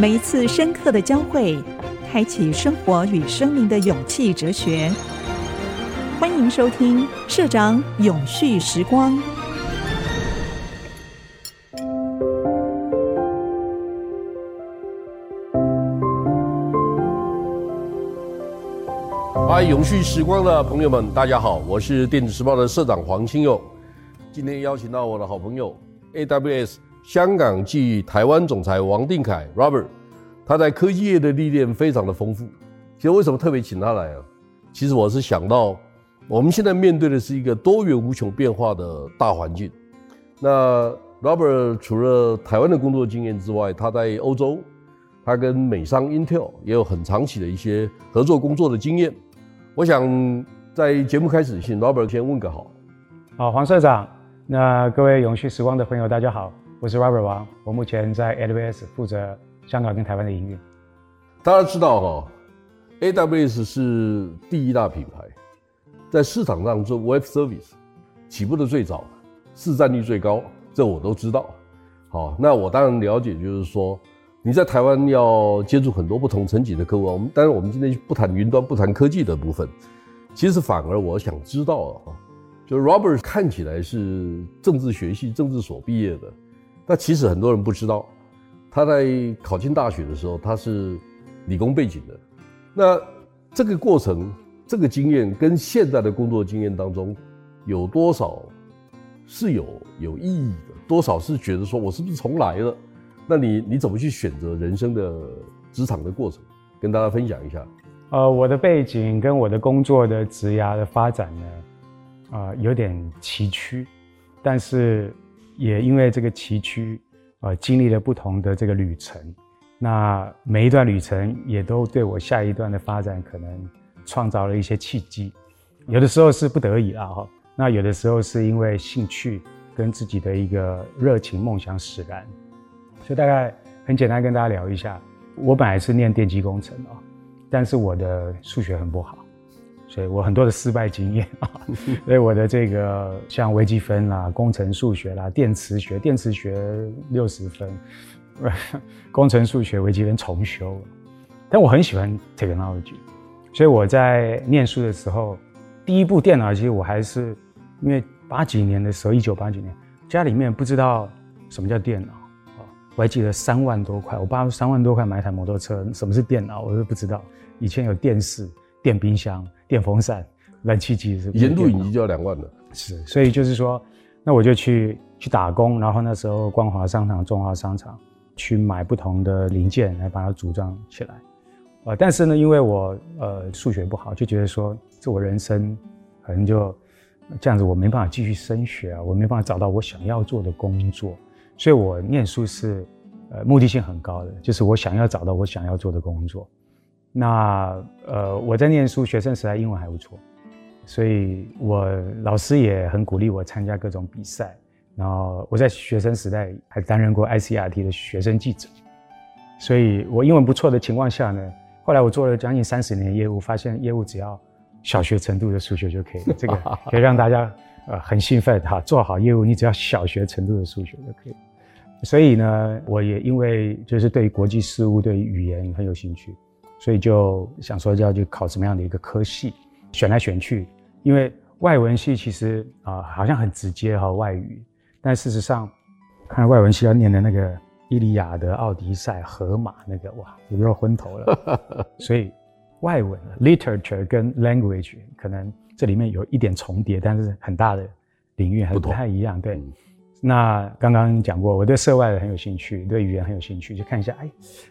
每一次深刻的交汇，开启生活与生命的勇气哲学。欢迎收听社长永续时光。嗨，永续时光的朋友们，大家好，我是电子时报的社长黄清佑。今天邀请到我的好朋友 AWS。香港暨台湾总裁王定凯 Robert，他在科技业的历练非常的丰富。其实为什么特别请他来啊？其实我是想到，我们现在面对的是一个多元无穷变化的大环境。那 Robert 除了台湾的工作经验之外，他在欧洲，他跟美商 Intel 也有很长期的一些合作工作的经验。我想在节目开始，请 Robert 先问个好。好，黄社长，那各位永续时光的朋友，大家好。我是 Robert 王，我目前在 AWS 负责香港跟台湾的营运。大家知道哈，AWS 是第一大品牌，在市场上做 Web Service 起步的最早，市占率最高，这我都知道。好，那我当然了解，就是说你在台湾要接触很多不同层级的客户。我们当然我们今天不谈云端，不谈科技的部分，其实反而我想知道哈，就 Robert 看起来是政治学系、政治所毕业的。那其实很多人不知道，他在考进大学的时候，他是理工背景的。那这个过程、这个经验跟现在的工作经验当中，有多少是有有意义的？多少是觉得说我是不是重来了？那你你怎么去选择人生的职场的过程？跟大家分享一下。呃，我的背景跟我的工作的职涯的发展呢，啊、有点崎岖，但是。也因为这个崎岖，呃，经历了不同的这个旅程，那每一段旅程也都对我下一段的发展可能创造了一些契机。有的时候是不得已啦，哈，那有的时候是因为兴趣跟自己的一个热情梦想使然。所以大概很简单跟大家聊一下，我本来是念电机工程啊，但是我的数学很不好。所以我很多的失败经验啊，所以我的这个像微积分啦、工程数学啦、电磁学、电磁学六十分，工程数学、微积分重修。但我很喜欢 technology，所以我在念书的时候，第一部电脑机我还是因为八几年的时候，一九八几年，家里面不知道什么叫电脑啊，我还记得三万多块，我爸三万多块买一台摩托车，什么是电脑我都不知道。以前有电视、电冰箱。电风扇、冷气机是，以前录影机就要两万了。是，所以就是说，那我就去去打工，然后那时候光华商场、中华商场去买不同的零件来把它组装起来。呃，但是呢，因为我呃数学不好，就觉得说这我人生可能就这样子，我没办法继续升学啊，我没办法找到我想要做的工作，所以我念书是呃目的性很高的，就是我想要找到我想要做的工作。那呃，我在念书学生时代英文还不错，所以我老师也很鼓励我参加各种比赛。然后我在学生时代还担任过 ICRT 的学生记者，所以我英文不错的情况下呢，后来我做了将近三十年业务，发现业务只要小学程度的数学就可以了，这个 可以让大家呃很兴奋哈。做好业务，你只要小学程度的数学就可以。所以呢，我也因为就是对国际事务、对语言很有兴趣。所以就想说要去考什么样的一个科系，选来选去，因为外文系其实啊、呃、好像很直接哈外语，但事实上，看外文系要念的那个《伊利亚德》《奥迪赛》《荷马》那个哇，有点昏头了。所以外文 literature 跟 language 可能这里面有一点重叠，但是很大的领域还是不太一样。对。那刚刚讲过，我对涉外的很有兴趣，对语言很有兴趣，就看一下，哎，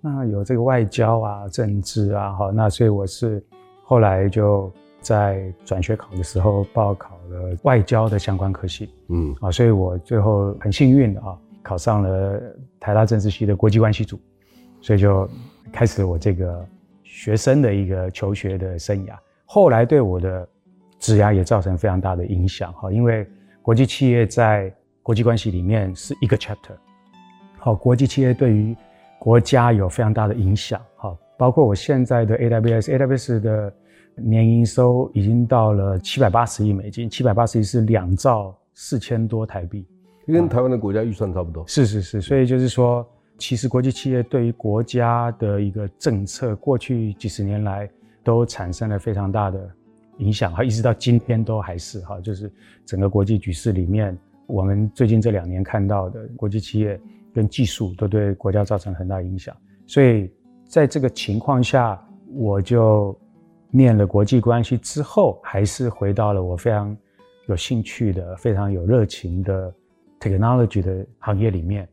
那有这个外交啊、政治啊，好，那所以我是后来就在转学考的时候报考了外交的相关科系，嗯，啊，所以我最后很幸运的啊，考上了台大政治系的国际关系组，所以就开始了我这个学生的一个求学的生涯，后来对我的职涯也造成非常大的影响，哈，因为国际企业在国际关系里面是一个 chapter，好，国际企业对于国家有非常大的影响，好，包括我现在的 AWS，AWS 的年营收已经到了七百八十亿美金，七百八十亿是两兆四千多台币，跟台湾的国家预算差不多。是是是，所以就是说，其实国际企业对于国家的一个政策，过去几十年来都产生了非常大的影响，哈，一直到今天都还是哈，就是整个国际局势里面，我们最近这两年看到的国际企业跟技术都对国家造成很大影响，所以在这个情况下，我就念了国际关系之后，还是回到了我非常有兴趣的、非常有热情的 technology 的行业里面。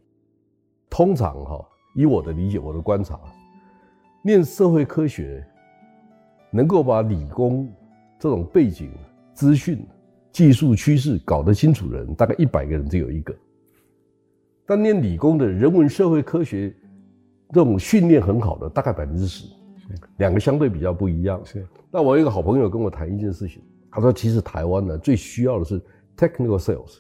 通常哈，以我的理解，我的观察，念社会科学，能够把理工这种背景、资讯、技术趋势搞得清楚的人，大概一百个人只有一个。但念理工的人文社会科学这种训练很好的，大概百分之十，两个相对比较不一样。是。那我有一个好朋友跟我谈一件事情，他说，其实台湾呢最需要的是 technical sales。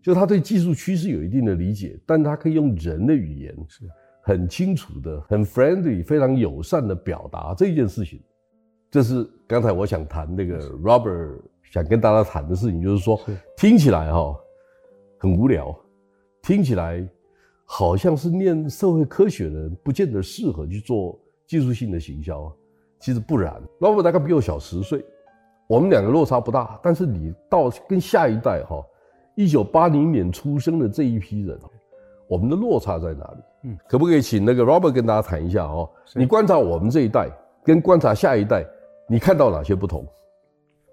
就他对技术趋势有一定的理解，但他可以用人的语言，是很清楚的、很 friendly、非常友善的表达这件事情。这是刚才我想谈那个 Robert 想跟大家谈的事情，就是说听起来哈很无聊，听起来好像是念社会科学的人不见得适合去做技术性的行销，其实不然。Robert 大概比我小十岁，我们两个落差不大，但是你到跟下一代哈。一九八零年出生的这一批人，我们的落差在哪里？嗯，可不可以请那个 Robert 跟大家谈一下哦？你观察我们这一代跟观察下一代，你看到哪些不同？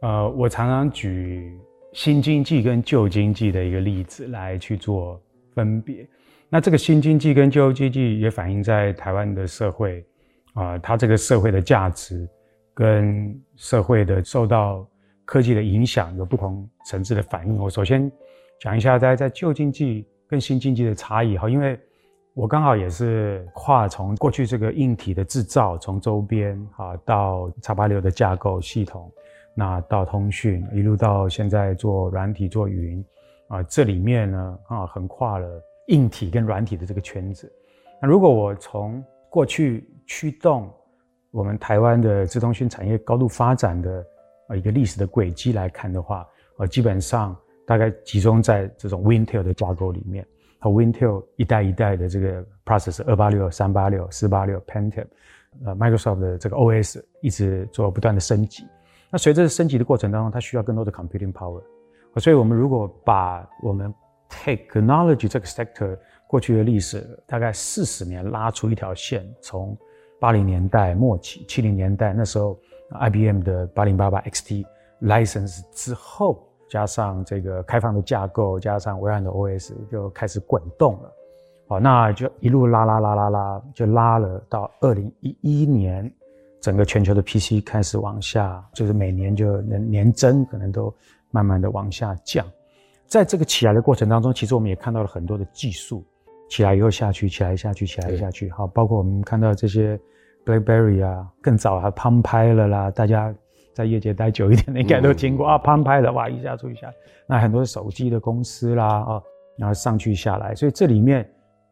呃，我常常举新经济跟旧经济的一个例子来去做分别。那这个新经济跟旧经济也反映在台湾的社会啊、它这个社会的价值跟社会的受到科技的影响有不同层次的反应。我首先。讲一下在在旧经济跟新经济的差异哈，因为我刚好也是跨从过去这个硬体的制造，从周边啊到叉八六的架构系统，那到通讯，一路到现在做软体做云啊，这里面呢啊横跨了硬体跟软体的这个圈子。那如果我从过去驱动我们台湾的资通讯产业高度发展的啊一个历史的轨迹来看的话，呃基本上。大概集中在这种 Wintel 的架构里面，和 Wintel 一代一代的这个 processor 二八六、三八六、四八六 Pentium，呃，Microsoft 的这个 OS 一直做不断的升级。那随着升级的过程当中，它需要更多的 computing power。所以我们如果把我们 technology 这个 sector 过去的历史大概四十年拉出一条线，从八零年代末期、七零年代那时候 IBM 的八零八八 XT license 之后。加上这个开放的架构，加上微软的 OS，就开始滚动了。好，那就一路拉拉拉拉拉，就拉了到二零一一年，整个全球的 PC 开始往下，就是每年就年年增，可能都慢慢的往下降。在这个起来的过程当中，其实我们也看到了很多的技术起来以后下去，起来下去，起来下去。好，包括我们看到这些 BlackBerry 啊，更早还 Palm Pilot 啦，大家。在业界待久一点的，应该都听过啊，攀拍的哇，一下出一下，那很多手机的公司啦啊，然后上去下来，所以这里面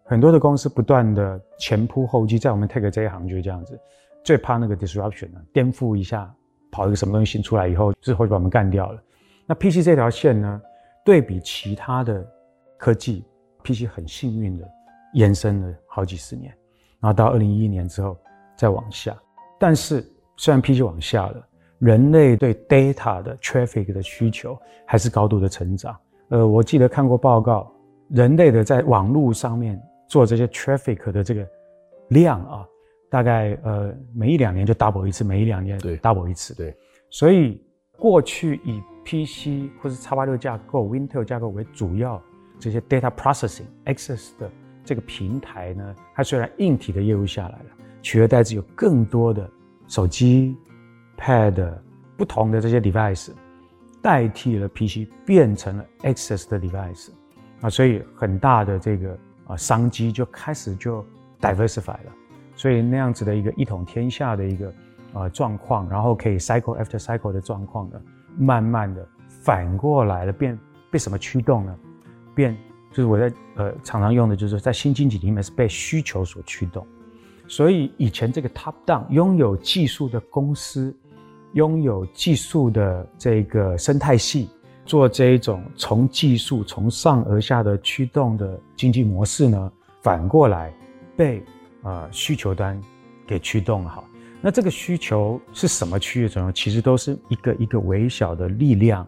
很多的公司不断的前仆后继，在我们 Tech 这一行就是这样子，最怕那个 disruption 呢，颠覆一下，跑一个什么东西新出来以后，之后就把我们干掉了。那 PC 这条线呢，对比其他的科技，PC 很幸运的延伸了好几十年，然后到二零一一年之后再往下，但是虽然 PC 往下了。人类对 data 的 traffic 的需求还是高度的成长。呃，我记得看过报告，人类的在网络上面做这些 traffic 的这个量啊，大概呃每一两年就 double 一次，每一两年 double 一次。对，所以过去以 PC 或是叉八六架构、Wintel 架构为主要这些 data processing access 的这个平台呢，它虽然硬体的业务下来了，取而代之有更多的手机。Pad 不同的这些 device 代替了 PC，变成了 access 的 device 啊，所以很大的这个啊商机就开始就 diversify 了，所以那样子的一个一统天下的一个啊状况，然后可以 cycle after cycle 的状况呢，慢慢的反过来了，变被什么驱动呢？变就是我在呃常常用的就是在新经济里面是被需求所驱动，所以以前这个 top down 拥有技术的公司。拥有技术的这个生态系，做这一种从技术从上而下的驱动的经济模式呢，反过来被呃需求端给驱动。好，那这个需求是什么区域作用？其实都是一个一个微小的力量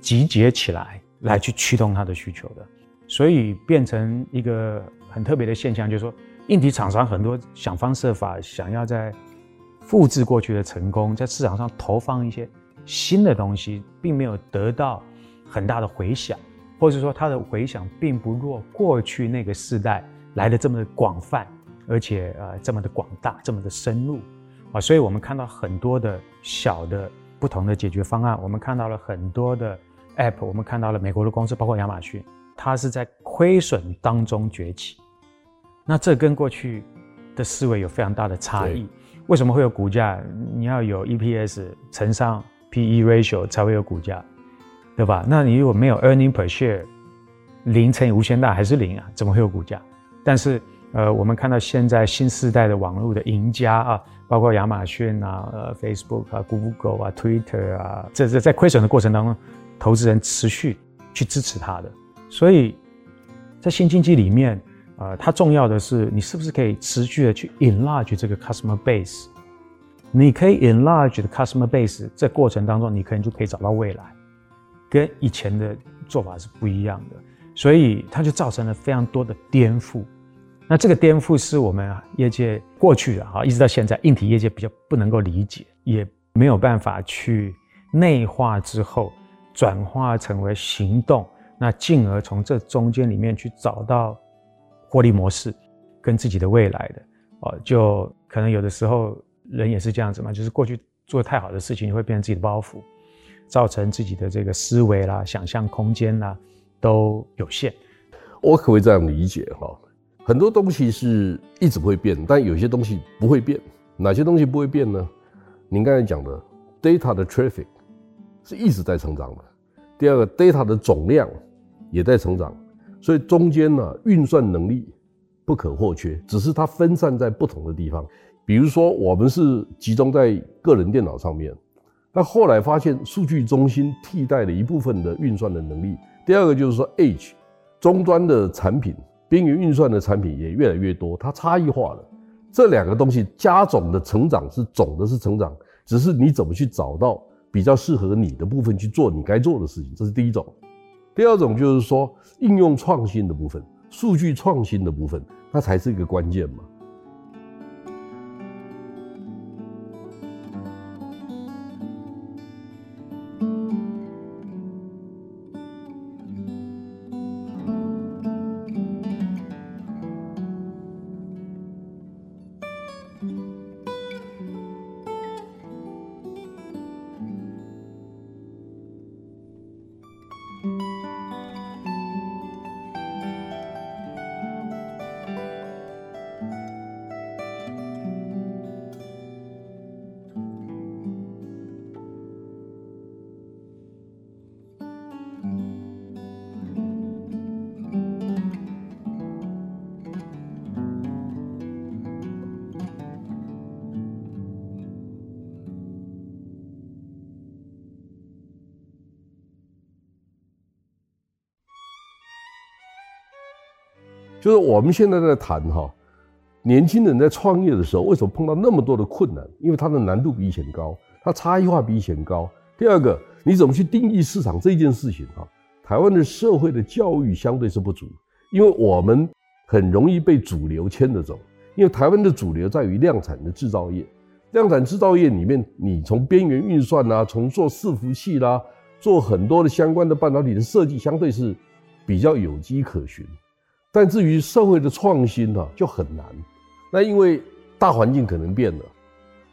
集结起来来去驱动它的需求的，所以变成一个很特别的现象，就是说，硬体厂商很多想方设法想要在复制过去的成功，在市场上投放一些新的东西，并没有得到很大的回响。或者说，它的回响并不若过去那个时代来的这么的广泛，而且呃这么的广大，这么的深入啊，所以我们看到很多的小的不同的解决方案，我们看到了很多的 App，我们看到了美国的公司，包括亚马逊，它是在亏损当中崛起。那这跟过去的思维有非常大的差异。为什么会有股价？你要有 EPS 乘上 PE ratio 才会有股价。对吧？那你如果没有 earning per share，零乘以无限大还是零啊？怎么会有股价？但是，呃，我们看到现在新世代的网络的赢家啊，包括亚马逊啊、呃 Facebook 啊、Google 啊、Twitter 啊，这这在亏损的过程当中，投资人持续去支持它的。所以在新经济里面，呃，它重要的是你是不是可以持续的去 enlarge 这个 customer base？你可以 enlarge 的 customer base，这过程当中你可能就可以找到未来。跟以前的做法是不一样的，所以它就造成了非常多的颠覆。那这个颠覆是我们业界过去的哈，一直到现在，硬体业界比较不能够理解，也没有办法去内化之后转化成为行动，那进而从这中间里面去找到获利模式跟自己的未来的哦，就可能有的时候人也是这样子嘛，就是过去做太好的事情，你会变成自己的包袱。造成自己的这个思维啦、想象空间啦都有限。我可不可以这样理解哈？很多东西是一直会变，但有些东西不会变。哪些东西不会变呢？您刚才讲的 data 的 traffic 是一直在成长的。第二个 data 的总量也在成长，所以中间呢运算能力不可或缺，只是它分散在不同的地方。比如说我们是集中在个人电脑上面。那后来发现，数据中心替代了一部分的运算的能力。第二个就是说，H，终端的产品、边缘运算的产品也越来越多，它差异化了。这两个东西加总的成长是总的是成长，只是你怎么去找到比较适合你的部分去做你该做的事情，这是第一种。第二种就是说，应用创新的部分、数据创新的部分，那才是一个关键嘛。就是我们现在在谈哈，年轻人在创业的时候，为什么碰到那么多的困难？因为它的难度比以前高，它差异化比以前高。第二个，你怎么去定义市场这件事情哈？台湾的社会的教育相对是不足，因为我们很容易被主流牵着走。因为台湾的主流在于量产的制造业，量产制造业里面，你从边缘运算呐，从做伺服器啦，做很多的相关的半导体的设计，相对是比较有迹可循。但至于社会的创新呢，就很难。那因为大环境可能变了，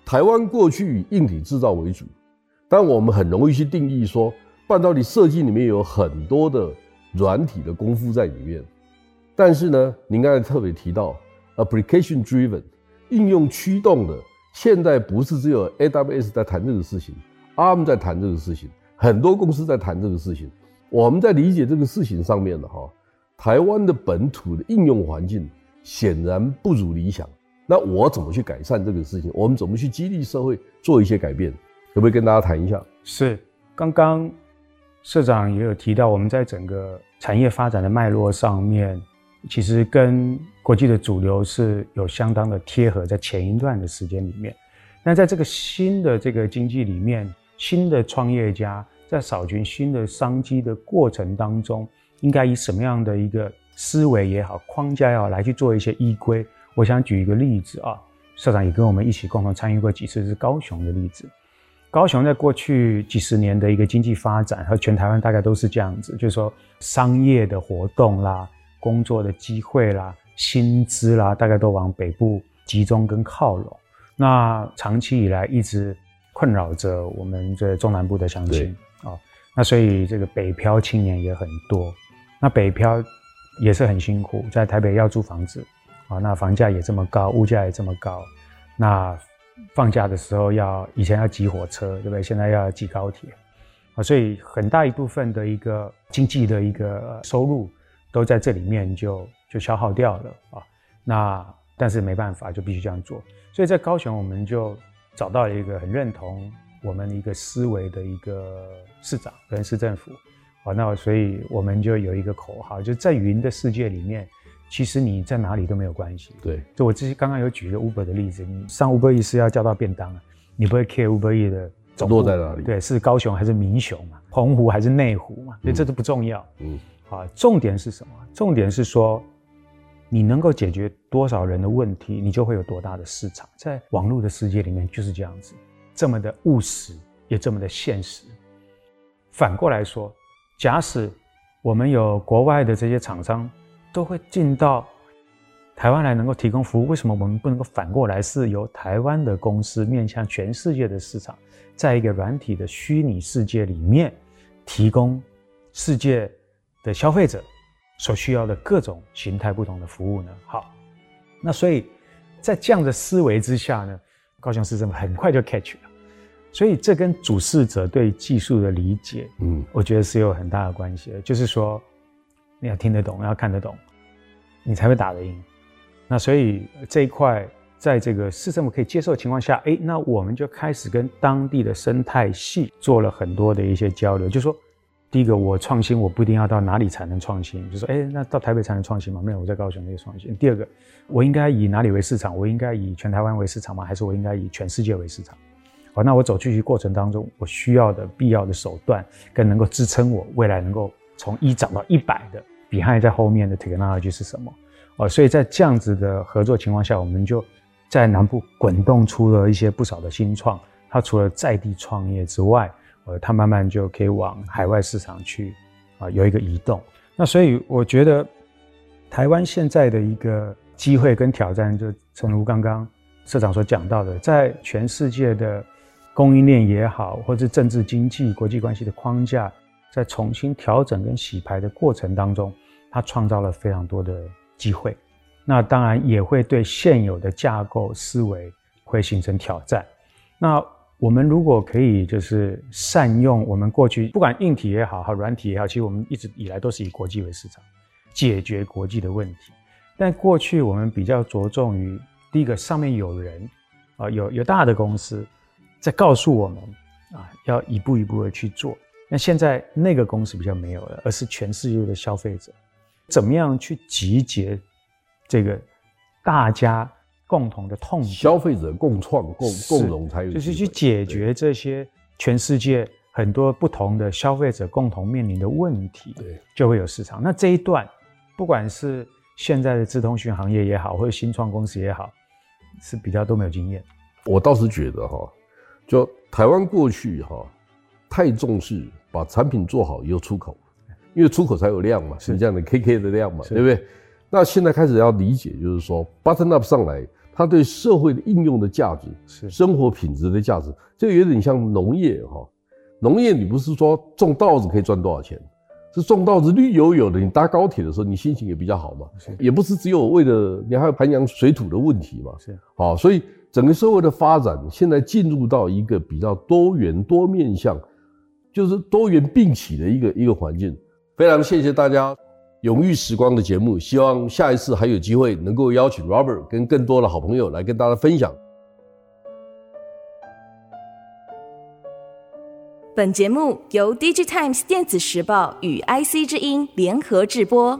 台湾过去以硬体制造为主，但我们很容易去定义说，半导体设计里面有很多的软体的功夫在里面。但是呢，您刚才特别提到 application driven 应用驱动的，现在不是只有 AWS 在谈这个事情，ARM 在谈这个事情，很多公司在谈这个事情。我们在理解这个事情上面的哈。台湾的本土的应用环境显然不如理想，那我怎么去改善这个事情？我们怎么去激励社会做一些改变？可不可以跟大家谈一下？是，刚刚社长也有提到，我们在整个产业发展的脉络上面，其实跟国际的主流是有相当的贴合在前一段的时间里面。那在这个新的这个经济里面，新的创业家在扫寻新的商机的过程当中，应该以什么样的一个思维也好、框架也好来去做一些依归？我想举一个例子啊，社长也跟我们一起共同参与过几次，是高雄的例子。高雄在过去几十年的一个经济发展和全台湾大概都是这样子，就是说商业的活动啦、工作的机会啦、薪资啦，大概都往北部集中跟靠拢。那长期以来一直困扰着我们这中南部的乡亲啊，那所以这个北漂青年也很多。那北漂也是很辛苦，在台北要租房子啊，那房价也这么高，物价也这么高。那放假的时候要以前要挤火车，对不对？现在要挤高铁啊，所以很大一部分的一个经济的一个收入都在这里面就就消耗掉了啊。那但是没办法，就必须这样做。所以在高雄，我们就找到了一个很认同我们的一个思维的一个市长跟市政府，好，那所以我们就有一个口号，就在云的世界里面，其实你在哪里都没有关系。对，就我之前刚刚有举一个 Uber 的例子，你上 Uber E 是要叫到便当啊，你不会 care Uber E 的总部落在哪里？对，是高雄还是民雄嘛？澎湖还是内湖嘛？所以这都不重要。嗯，好，重点是什么？重点是说。你能够解决多少人的问题，你就会有多大的市场。在网络的世界里面就是这样子，这么的务实，也这么的现实。反过来说，假使我们有国外的这些厂商都会进到台湾来，能够提供服务，为什么我们不能够反过来，是由台湾的公司面向全世界的市场，在一个软体的虚拟世界里面，提供世界的消费者所需要的各种形态不同的服务呢？好，那所以在这样的思维之下呢，高雄市政府很快就 catch 了。所以这跟主事者对技术的理解，嗯，我觉得是有很大的关系的。就是说，你要听得懂，要看得懂，你才会打得赢。那所以这一块，在这个市政府可以接受的情况下，哎，那我们就开始跟当地的生态系做了很多的一些交流，就是说。第一个，我创新，我不一定要到哪里才能创新，就说，哎，那到台北才能创新吗？没有，我在高雄可以创新。第二个，我应该以哪里为市场？我应该以全台湾为市场吗？还是我应该以全世界为市场？好，那我走出去过程当中，我需要的必要的手段，跟能够支撑我未来能够从一涨到一百的，behind 在后面的 technology 是什么？哦，所以在这样子的合作情况下，我们就在南部滚动出了一些不少的新创。它除了在地创业之外，呃，它慢慢就可以往海外市场去，啊，有一个移动。那所以我觉得，台湾现在的一个机会跟挑战，就诚如刚刚社长所讲到的，在全世界的供应链也好，或者政治经济、国际关系的框架，在重新调整跟洗牌的过程当中，它创造了非常多的机会。那当然也会对现有的架构思维会形成挑战。那我们如果可以，就是善用我们过去不管硬体也好，和软体也好，其实我们一直以来都是以国际为市场，解决国际的问题。但过去我们比较着重于第一个，上面有人啊，有有大的公司在告诉我们啊，要一步一步的去做。那现在那个公司比较没有了，而是全世界的消费者，怎么样去集结这个大家。共同的痛，消费者共创、共共荣才有，就是去解决这些全世界很多不同的消费者共同面临的问题，对，就会有市场。那这一段，不管是现在的资通讯行业也好，或者新创公司也好，是比较都没有经验。我倒是觉得哈，就台湾过去哈，太重视把产品做好以后出口，因为出口才有量嘛，是这样的 KK 的量嘛，对不对？那现在开始要理解，就是说 button up 上来。它对社会的应用的价值，是生活品质的价值，这个有点像农业哈。农业你不是说种稻子可以赚多少钱，是种稻子绿油油的，你搭高铁的时候你心情也比较好嘛。也不是只有为了你还有涵养水土的问题嘛。是，好，所以整个社会的发展现在进入到一个比较多元多面向，就是多元并起的一个一个环境。非常谢谢大家。永誉时光的节目，希望下一次还有机会能够邀请 Robert 跟更多的好朋友来跟大家分享。本节目由 DigiTimes 电子时报与 IC 之音联合制播。